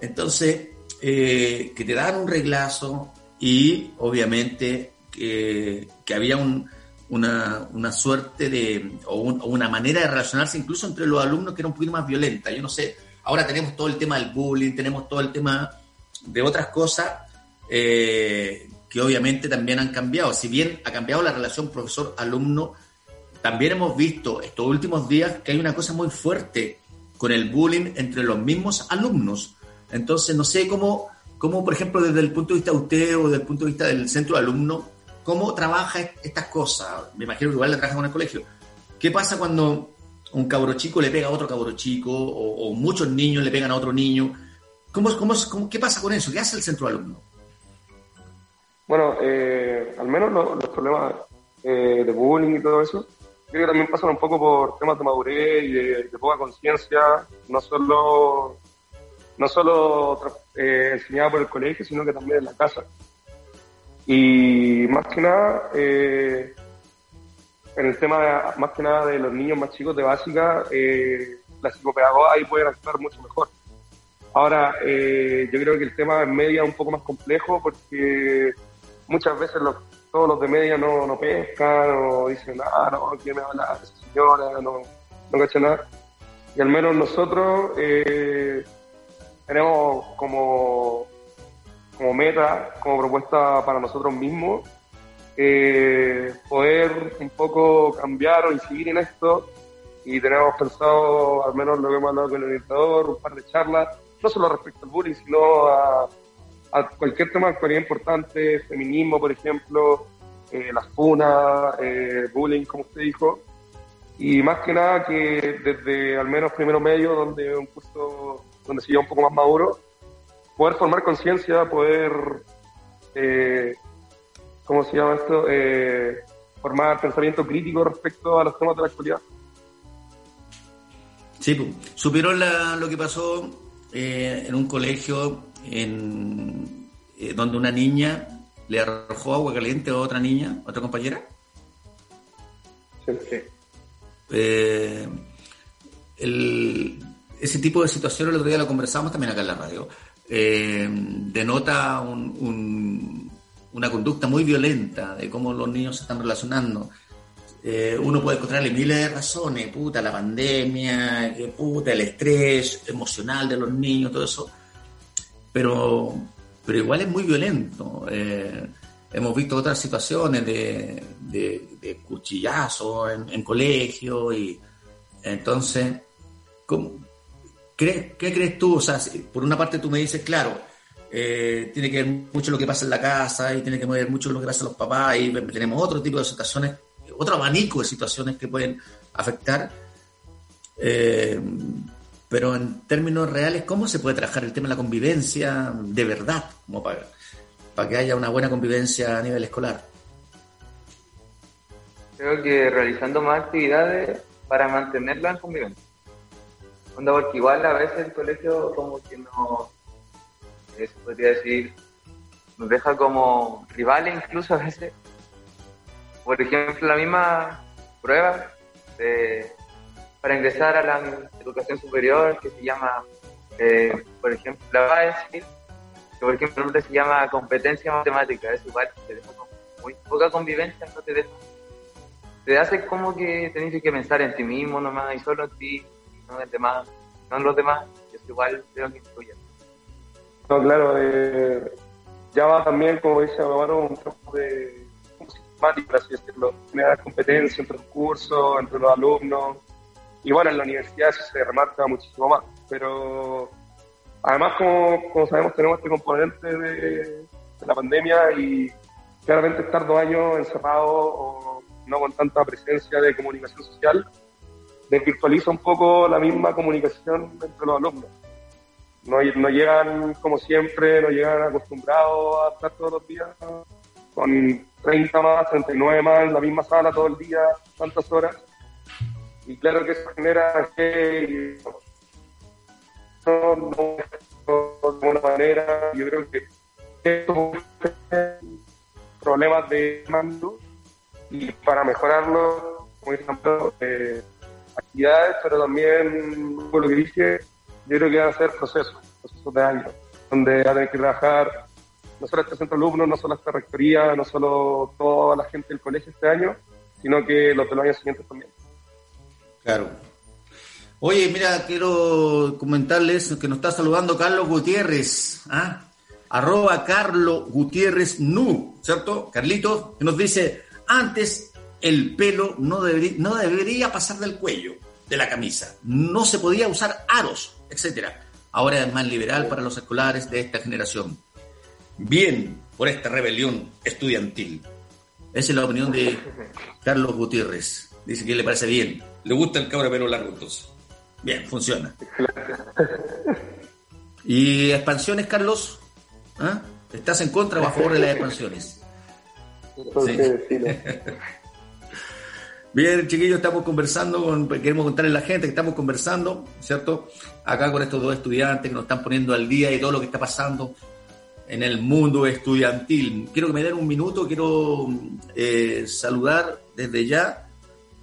B: Entonces, eh, que te daban un reglazo y obviamente que, que había un, una, una, suerte de, o, una manera de relacionarse incluso entre los alumnos que era un poquito más violenta. Yo no sé, ahora tenemos todo el tema del bullying, tenemos todo el tema de otras cosas eh, que obviamente también han cambiado. Si bien ha cambiado la relación profesor-alumno, también hemos visto estos últimos días que hay una cosa muy fuerte con el bullying entre los mismos alumnos. Entonces, no sé cómo, cómo, por ejemplo, desde el punto de vista de usted o desde el punto de vista del centro de alumnos, cómo trabaja estas cosas. Me imagino que igual la trabaja con el colegio. ¿Qué pasa cuando un cabro chico le pega a otro cabro chico o, muchos niños le pegan a otro niño? ¿Cómo, cómo, cómo, qué pasa con eso? ¿Qué hace el centro de alumnos?
E: Bueno, eh, al menos los, problemas eh, de bullying y todo eso, creo que también pasan un poco por temas de madurez y de, poca conciencia, no solo, no solo eh, enseñada por el colegio, sino que también en la casa. Y más que nada, en el tema más que nada de los niños más chicos de básica, la psicopedagoga ahí pueden actuar mucho mejor. Ahora, yo creo que el tema en media es un poco más complejo porque muchas veces los, todos los de media no, no pescan o dicen, ah, no, ¿quién me habla señora? No, no cacho nada. Y al menos nosotros eh, tenemos como, como meta, como propuesta para nosotros mismos, eh, poder un poco cambiar o incidir en esto y tenemos pensado, al menos lo que hemos hablado con el orientador, un par de charlas, no solo respecto al bullying, sino a a cualquier tema de actualidad importante, feminismo, por ejemplo, eh, las funas, eh, bullying, como usted dijo, y más que nada que desde al menos primero medio, donde un curso donde se un poco más maduro, poder formar conciencia, poder, eh, ¿cómo se llama esto? Eh, formar pensamiento crítico respecto a los temas de la actualidad.
B: Sí, supieron lo que pasó en un colegio en, eh, donde una niña le arrojó agua caliente a otra niña, a otra compañera.
E: Sí, sí.
B: Eh, ese tipo de situaciones el otro día lo conversamos también acá en la radio. Eh, denota una conducta muy violenta de cómo los niños se están relacionando. uno puede encontrarle miles de razones, puta, la pandemia, puta, el estrés emocional de los niños, todo eso pero, pero igual es muy violento. Eh, hemos visto otras situaciones de, de, cuchillazo en, en colegio y entonces, ¿qué crees tú? O sea, por una parte tú me dices, claro, eh, tiene que ver mucho lo que pasa en la casa y tiene que ver mucho lo que pasa a los papás y tenemos otro tipo de situaciones, otro abanico de situaciones que pueden afectar. Eh, pero en términos reales, ¿cómo se puede trabajar el tema de la convivencia de verdad, como para, para que haya una buena convivencia a nivel escolar?
F: Creo que realizando más actividades para mantenerla en convivencia. porque igual a veces el colegio como que nos, se podría decir, nos deja como rivales incluso a veces. Por ejemplo, la misma prueba para ingresar a la educación superior que se llama, eh, por ejemplo, la base, que por ejemplo se llama competencia matemática, es igual, te deja muy poca convivencia, no te deja. Te hace como que tenés que pensar en ti mismo nomás y solo en ti, no en demás, no en los demás, es igual creo que influye.
E: No, claro, eh, ya va también, como dice Amaro, un poco de sistemático, así decirlo, generar competencia entre los cursos, entre los alumnos, y bueno, en la universidad eso se remarca muchísimo más, pero además, como, sabemos, tenemos este componente de, la pandemia y claramente estar dos años encerrados o no con tanta presencia de comunicación social, desvirtualiza un poco la misma comunicación entre los alumnos. No, no llegan como siempre, no llegan acostumbrados a estar todos los días con 30 más, 39 más en la misma sala todo el día, tantas horas y claro que eso genera que no, de alguna manera yo creo que estos problemas de mando y para mejorarlo como ejemplo eh, actividades pero también lo que dije yo creo que van a ser procesos procesos de años donde van a tener que trabajar no solo este centro de alumnos, no solo esta rectoría, no solo toda la gente del colegio este año, sino que los de los años siguientes también.
B: Claro. Oye, mira, quiero comentarles que nos está saludando Carlos Gutiérrez, ¿ah? arroba Carlos Gutiérrez Nu, ¿cierto? Carlitos, que nos dice, antes el pelo no debería, no debería pasar del cuello de la camisa, no se podía usar aros, etcétera. Ahora es más liberal para los escolares de esta generación. Bien por esta rebelión estudiantil. Esa es la opinión de Carlos Gutiérrez. Dice que le parece bien. Le gusta el cabra pelo largo, entonces. Bien, funciona. ¿Y expansiones, Carlos? ¿Ah? ¿Estás en contra o a favor de las expansiones? Bien, chiquillos, estamos conversando, con, queremos contarle a la gente que estamos conversando, ¿cierto? Acá con estos dos estudiantes que nos están poniendo al día y todo lo que está pasando en el mundo estudiantil. Quiero que me den un minuto, quiero eh, saludar desde ya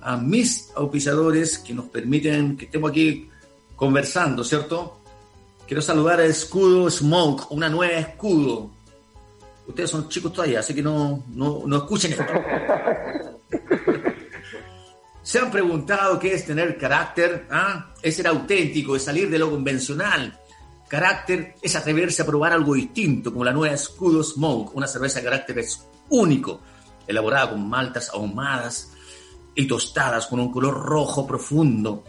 B: a mis auspiciadores que nos permiten que estemos aquí conversando, ¿cierto? Quiero saludar a Escudo Smoke, una nueva escudo. Ustedes son chicos todavía, así que no, no, no escuchen esto. ¿Se han preguntado qué es tener carácter? ¿Ah? Es ser auténtico, es salir de lo convencional. Carácter es atreverse a probar algo distinto, como la nueva Escudo Smoke, una cerveza de carácter único, elaborada con maltas ahumadas, y tostadas con un color rojo profundo,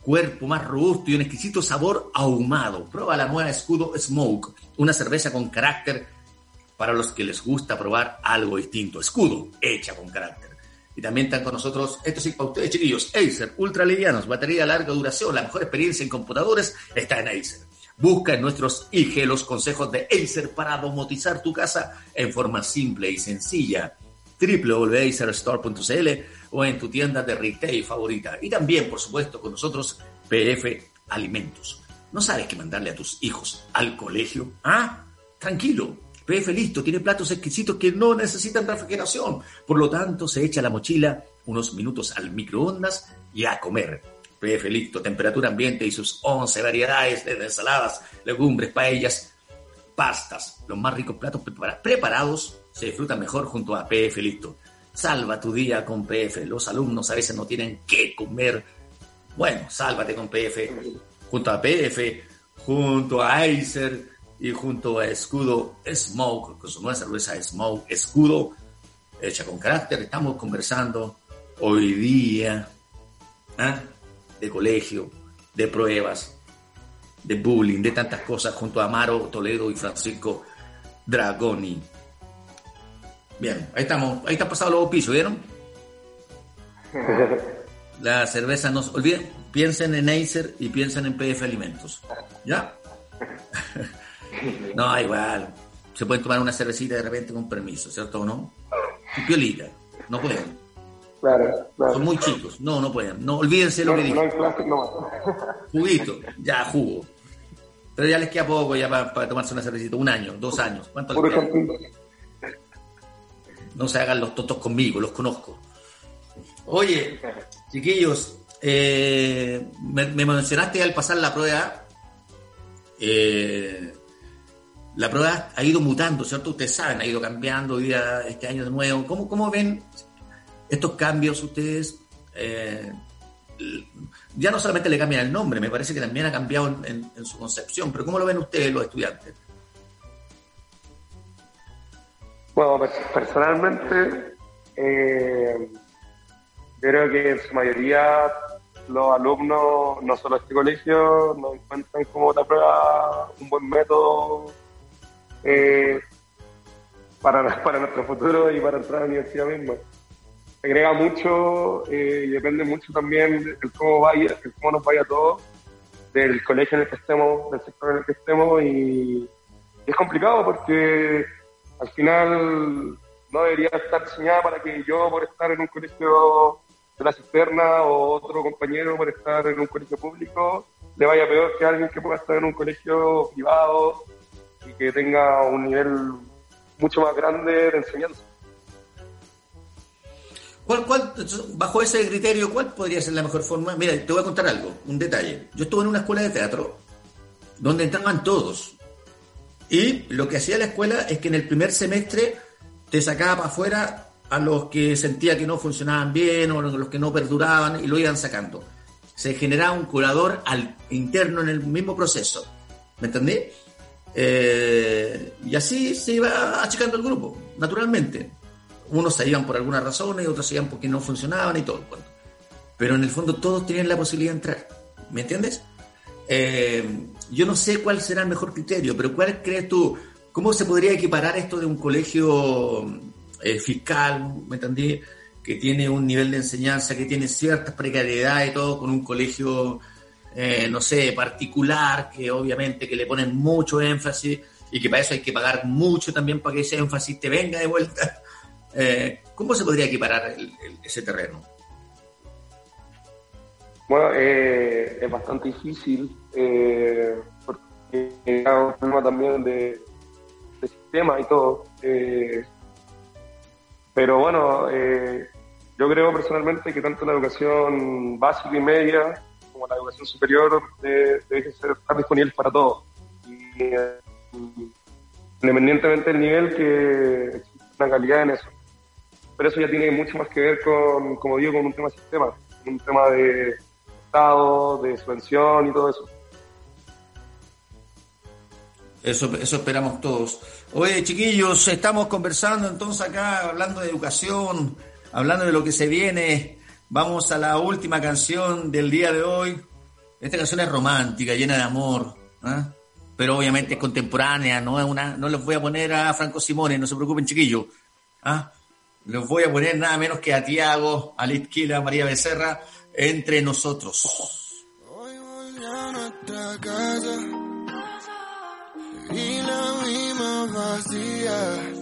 B: cuerpo más robusto y un exquisito sabor ahumado. Prueba la nueva Escudo Smoke, una cerveza con carácter para los que les gusta probar algo distinto. Escudo, hecha con carácter. Y también están con nosotros, esto sí para ustedes chiquillos, Acer, ultra livianos, batería larga duración, la mejor experiencia en computadores está en Acer. Busca en nuestros IG los consejos de Acer para domotizar tu casa en forma simple y sencilla. www.acerstore.cl o en tu tienda de retail favorita. Y también, por supuesto, con nosotros, PF Alimentos. ¿No sabes qué mandarle a tus hijos al colegio? ¿Ah? Tranquilo. PF Listo tiene platos exquisitos que no necesitan refrigeración. Por lo tanto, se echa la mochila unos minutos al microondas y a comer. PF Listo, temperatura ambiente y sus 11 variedades de ensaladas, legumbres, paellas, pastas. Los más ricos platos preparados se disfrutan mejor junto a PF Listo. Salva tu día con PF. Los alumnos a veces no tienen que comer. Bueno, sálvate con PF. Junto a PF, junto a Acer y junto a Escudo Smoke, con su nueva cerveza Smoke Escudo, hecha con carácter. Estamos conversando hoy día ¿ah? de colegio, de pruebas, de bullying, de tantas cosas junto a Amaro Toledo y Francisco Dragoni. Bien, ahí estamos, ahí está pasado los pisos, ¿vieron? La cerveza no olviden, piensen en Acer y piensen en PF Alimentos. ¿Ya? no, igual. Se pueden tomar una cervecita de repente con permiso, ¿cierto o no? Y piolita, no pueden.
E: Claro, claro.
B: Son muy chicos, no, no pueden. No, olvídense lo que dije. No Juguito, ya jugo. Pero ya les queda poco ya para, tomarse una cervecita, un año, dos años. ¿Cuánto les queda? No se hagan los tontos conmigo, los conozco. Oye, chiquillos, eh, me, mencionaste al pasar la prueba, eh, la prueba ha ido mutando, ¿cierto? Ustedes saben, ha ido cambiando día, este año de nuevo. ¿Cómo, cómo ven estos cambios ustedes? Eh, ya no solamente le cambian el nombre, me parece que también ha cambiado en, su concepción, pero ¿cómo lo ven ustedes los estudiantes?
E: Bueno, personalmente, eh, creo que en su mayoría los alumnos, no solo este colegio, nos encuentran como la prueba un buen método eh, para, para nuestro futuro y para entrar a la universidad misma. Agrega mucho eh, y depende mucho también de cómo vaya, el cómo nos vaya todo, del colegio en el que estemos, del sector en el que estemos y, es complicado porque al final no debería estar diseñada para que yo por estar en un colegio de la cisterna o otro compañero por estar en un colegio público le vaya peor que alguien que pueda estar en un colegio privado y que tenga un nivel mucho más grande de enseñanza.
B: ¿Cuál, cuál, bajo ese criterio, cuál podría ser la mejor forma? Mira, te voy a contar algo, un detalle. Yo estuve en una escuela de teatro donde entraban todos. Y lo que hacía la escuela es que en el primer semestre te sacaba para afuera a los que sentía que no funcionaban bien o los que no perduraban y lo iban sacando. Se generaba un curador al, interno en el mismo proceso. ¿Me entendí? Eh, y así se iba achicando el grupo, naturalmente unos se iban por algunas razones y otros se iban porque no funcionaban y todo. Pero en el fondo todos tenían la posibilidad de entrar. ¿Me entiendes? Eh, yo no sé cuál será el mejor criterio, pero ¿cuál crees tú? ¿Cómo se podría equiparar esto de un colegio eh, fiscal, ¿me entendí? Que tiene un nivel de enseñanza, que tiene ciertas precariedades y todo, con un colegio, eh, no sé, particular, que obviamente que le ponen mucho énfasis y que para eso hay que pagar mucho también para que ese énfasis te venga de vuelta. Eh, ¿Cómo se podría equiparar ese terreno?
E: Bueno, eh, es bastante difícil eh, porque es un tema también de, sistema y todo. pero bueno, yo creo personalmente que tanto la educación básica y media como la educación superior debe, ser estar disponibles para todos. Y, independientemente del nivel, que una calidad en eso pero eso ya tiene mucho más que ver con, como digo, con un tema de sistema, un tema de Estado, de subvención y todo eso.
B: Eso, eso esperamos todos. Oye, chiquillos, estamos conversando entonces acá, hablando de educación, hablando de lo que se viene. Vamos a la última canción del día de hoy. Esta canción es romántica, llena de amor, ¿ah? pero obviamente es contemporánea, no es una, no les voy a poner a Franco Simone, no se preocupen, chiquillos. ¿ah? los voy a poner nada menos que a Tiago, a Litquila, a María Becerra, entre nosotros. Hoy voy a nuestra casa y la misma vacía.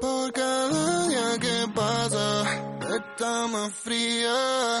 B: Por cada día que pasa, está más fría.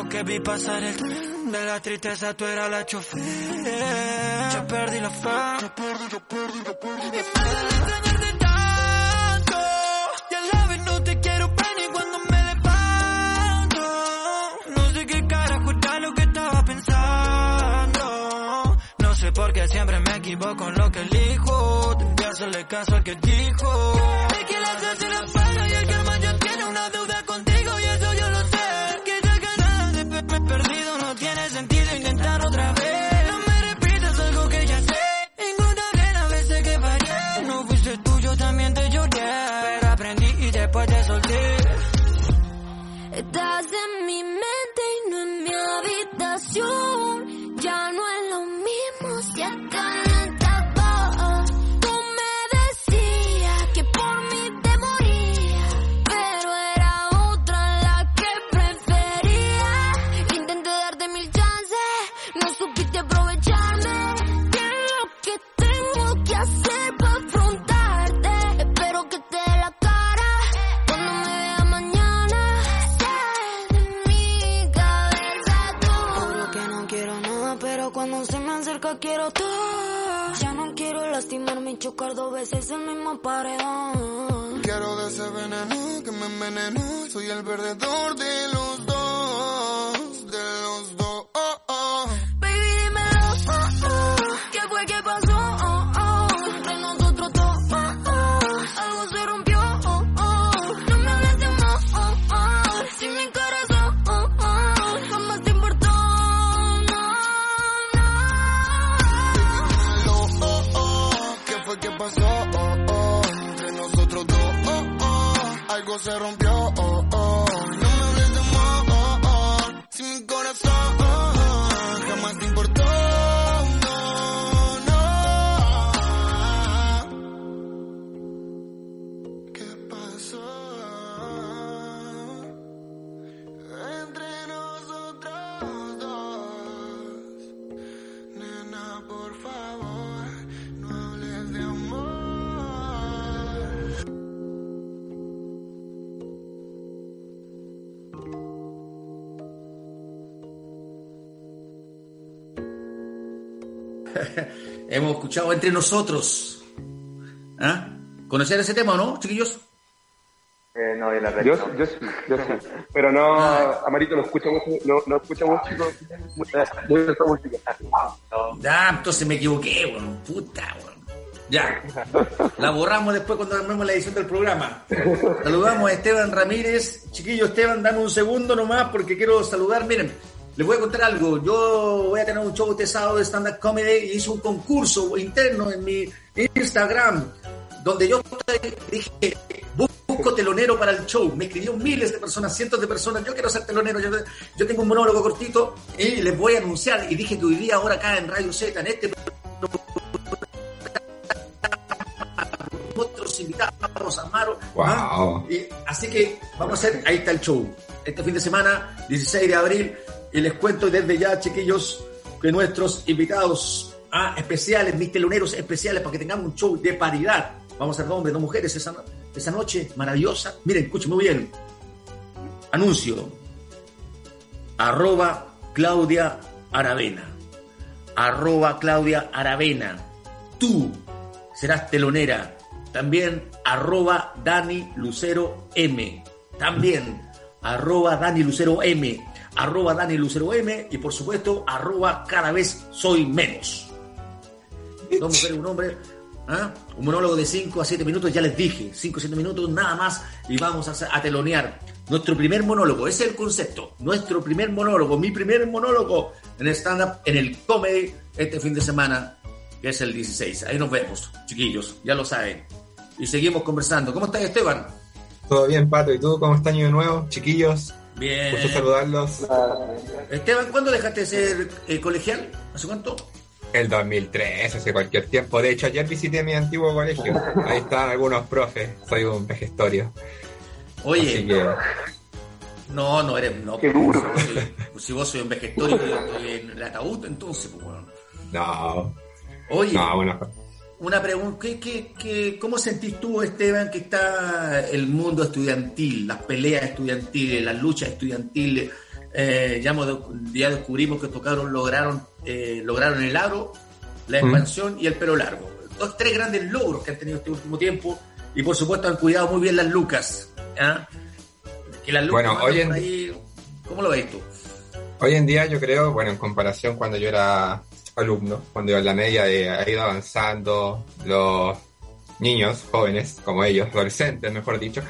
D: Yo que vi pasar el tren de la tristeza, tú eras la chofer. Ya perdí la fe. Ya perdí, ya perdí, ya perdí. Para extrañarte tanto. Y a la vez no te quiero ver ni cuando me levanto. No sé qué carajo está lo que estaba pensando. No sé por qué siempre me equivoco en lo que elijo. Tendría que hacerle caso al que dijo. Que la la veces el mismo paredón.
J: Quiero de ese veneno que me envenenó. Soy el perdedor de los
B: Hemos escuchado entre nosotros. ¿Ah? ¿Conocían ese tema o no, chiquillos?
F: Eh, no, yo la verdad.
E: Yo,
F: no.
E: yo sí, yo sí. Pero no,
B: Ah.
E: Amarito no escucha mucho, no, no escucha mucho, música.
B: Ya, entonces me equivoqué, weón. Puta, weón. Ya. La borramos después cuando armemos la edición del programa. Saludamos a Esteban Ramírez. Chiquillo Esteban, dame un segundo nomás porque quiero saludar. Miren, les voy a contar algo. Yo voy a tener un show este sábado de stand-up comedy y hice un concurso interno en mi Instagram donde yo dije, busco telonero para el show. Me escribió miles de personas, cientos de personas. Yo quiero ser telonero. Yo, yo tengo un monólogo cortito y les voy a anunciar. Y dije que hoy día, ahora acá en Radio Z, en este otros invitados, Amaro. ¿ah?
K: Wow.
B: Y, así que vamos a hacer, ahí está el show. Este fin de semana, 16 de abril, y les cuento desde ya, chiquillos, que nuestros invitados ah, especiales, mis teloneros especiales, para que tengamos un show de paridad. Vamos a ser hombres, dos mujeres esa, no- esa noche maravillosa. Miren, escuchen muy bien. Anuncio. Arroba Claudia Aravena. Arroba Claudia Aravena. Tú serás telonera. También arroba Dani Lucero M. También arroba Dani Lucero M. Arroba Dani Lucero M. Y por supuesto, arroba cada vez soy menos. Dos mujeres, un hombre. ¿ah? Un monólogo de 5 a 7 minutos, ya les dije. 5 o 7 minutos, nada más. Y vamos a, a telonear. Nuestro primer monólogo, ese es el concepto. Nuestro primer monólogo, mi primer monólogo en stand-up, en el comedy, este fin de semana, que es el 16. Ahí nos vemos, chiquillos, ya lo saben. Y seguimos conversando. ¿Cómo estás, Esteban?
K: Todo bien, Pato. ¿Y tú cómo estás de nuevo, chiquillos?
B: Bien.
K: Gusto saludarlos.
B: Esteban, ¿cuándo dejaste de ser eh, colegial? ¿Hace cuánto?
K: El 2003, hace cualquier tiempo. De hecho, ayer visité mi antiguo colegio. Ahí están algunos profes. Soy un vejestorio.
B: Oye,
K: Así que,
B: no, no eres. No,
E: Qué duro.
B: Si vos soy- Si vos soy un vejestorio, yo estoy en el ataúd, entonces, pues, bueno.
K: no.
B: Oye,
K: No, bueno.
B: Una pregunta, ¿qué, qué, qué, cómo sentís tú, Esteban, que está el mundo estudiantil, las peleas estudiantiles, las luchas estudiantiles? eh, ya, ya, descubrimos que tocaron, lograron, eh, lograron el aro, la expansión y el pelo largo. Dos, tres grandes logros que han tenido este último tiempo y por supuesto han cuidado muy bien las lucas.
K: Que las lucas bueno, hoy en...
B: ¿Cómo lo ves tú?
K: Hoy en día yo creo, bueno, en comparación cuando yo era alumno, cuando la media ha ido avanzando, los niños, jóvenes, como ellos, adolescentes, mejor dicho,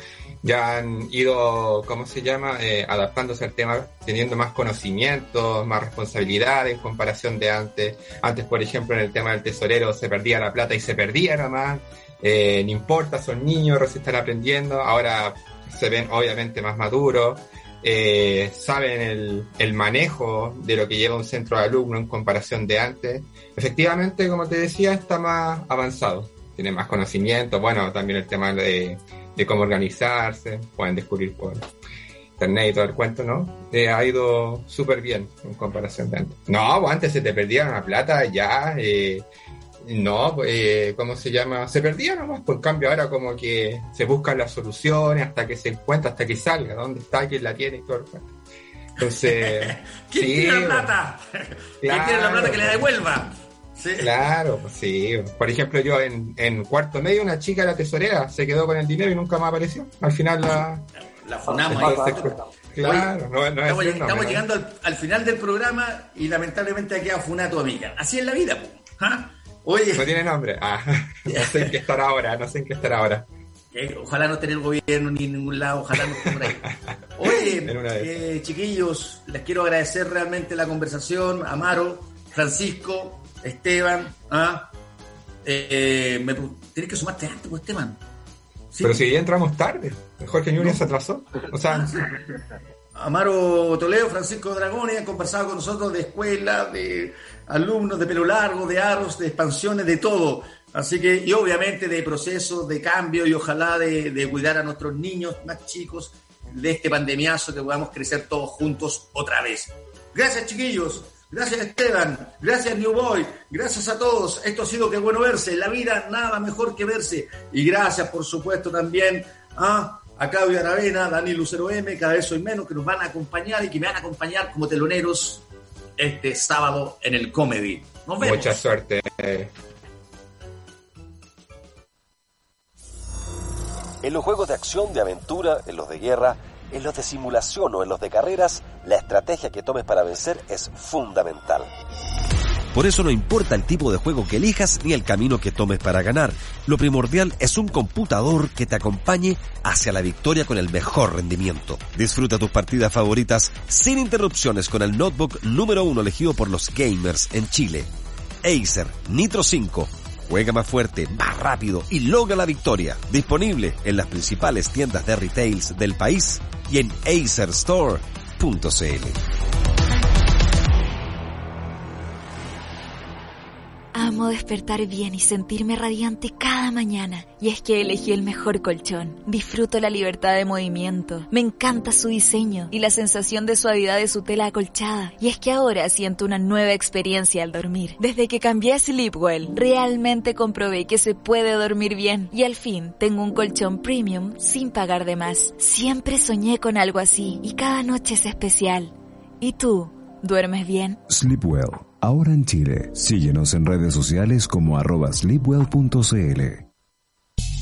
K: ya han ido, ¿cómo se llama?, eh, adaptándose al tema, teniendo más conocimientos, más responsabilidad en comparación de antes. Antes, por ejemplo, en el tema del tesorero se perdía la plata y se perdía nada más. Eh, no importa, son niños, recién están aprendiendo. Ahora se ven obviamente más maduros. Eh, saben el, el, manejo de lo que lleva un centro de alumnos en comparación de antes. Efectivamente, como te decía, está más avanzado, tiene más conocimiento, bueno, también el tema de, de cómo organizarse, pueden descubrir por internet y todo el cuento, ¿no? Eh, ha ido súper bien en comparación de antes. No, antes se te perdía la plata ya, eh, no, eh, ¿cómo se llama? Se perdía nomás, por cambio ahora como que se buscan las soluciones hasta que se encuentra, hasta que salga, dónde está, quién la tiene y todo. Entonces...
B: ¿Quién tiene la plata? ¿Quién tiene la plata que le devuelva?
K: Claro, pues sí. Por ejemplo, yo en, en, cuarto medio, una chica, la tesorera, se quedó con el dinero y nunca más apareció. Al final la.
B: La funamos.
K: claro, no, no
B: estamos, estamos llegando al, final del programa y lamentablemente ha quedado funada tu amiga. Así es la vida, ¿Ah?
K: Oye. No tiene nombre. Ah, no sé en qué estar ahora, no sé en qué estar ahora.
B: Eh, ojalá no tener gobierno ni en ningún lado, ojalá no esté por ahí. Oye, eh, chiquillos, les quiero agradecer realmente la conversación. Amaro, Francisco, Esteban, ¿ah? Eh, me, tienes que sumarte antes, pues, Esteban.
K: Pero si ya entramos tarde, Jorge Núñez se atrasó. O sea,
B: Amaro Toledo, Francisco Dragoni han conversado con nosotros de escuela, de alumnos, de pelo largo, de aros, de expansiones, de todo. Así que, y obviamente de procesos de cambio y ojalá de, de cuidar a nuestros niños más chicos de este pandemiazo que podamos crecer todos juntos otra vez. Gracias, chiquillos. Gracias Esteban, gracias New Boy, gracias a todos. Esto ha sido que bueno verse. La vida nada mejor que verse. Y gracias por supuesto también a, a Claudio Aravena, Dani Lucero M, cada vez soy menos, que nos van a acompañar y que me van a acompañar como teloneros este sábado en el Comedy. Nos vemos.
K: Mucha suerte.
G: En los juegos de acción, de aventura, en los de guerra, en los de simulación o en los de carreras, la estrategia que tomes para vencer es fundamental. Por eso no importa el tipo de juego que elijas ni el camino que tomes para ganar. Lo primordial es un computador que te acompañe hacia la victoria con el mejor rendimiento. Disfruta tus partidas favoritas sin interrupciones con el notebook número uno elegido por los gamers en Chile. Acer Nitro 5 Juega más fuerte, más rápido y logra la victoria. Disponible en las principales tiendas de retails del país y en acerstore.cl.
I: Amo despertar bien y sentirme radiante cada mañana. Y es que elegí el mejor colchón. Disfruto la libertad de movimiento. Me encanta su diseño y la sensación de suavidad de su tela acolchada. Y es que ahora siento una nueva experiencia al dormir. Desde que cambié a Sleepwell, realmente comprobé que se puede dormir bien. Y al fin tengo un colchón premium sin pagar de más. Siempre soñé con algo así y cada noche es especial. ¿Y tú? ¿Duermes bien?
A: Sleepwell ahora en Chile. Síguenos en redes sociales como arroba sleepwell.cl.